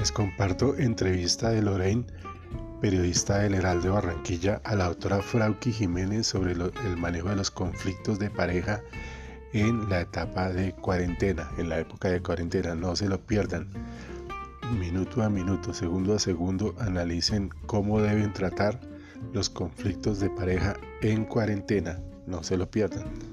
Les comparto entrevista de Lorraine, periodista del Heraldo de Barranquilla, a la autora Frauki Jiménez sobre el manejo de los conflictos de pareja en la etapa de cuarentena, en la época de cuarentena. No se lo pierdan. Minuto a minuto, segundo a segundo, analicen cómo deben tratar los conflictos de pareja en cuarentena. No se lo pierdan.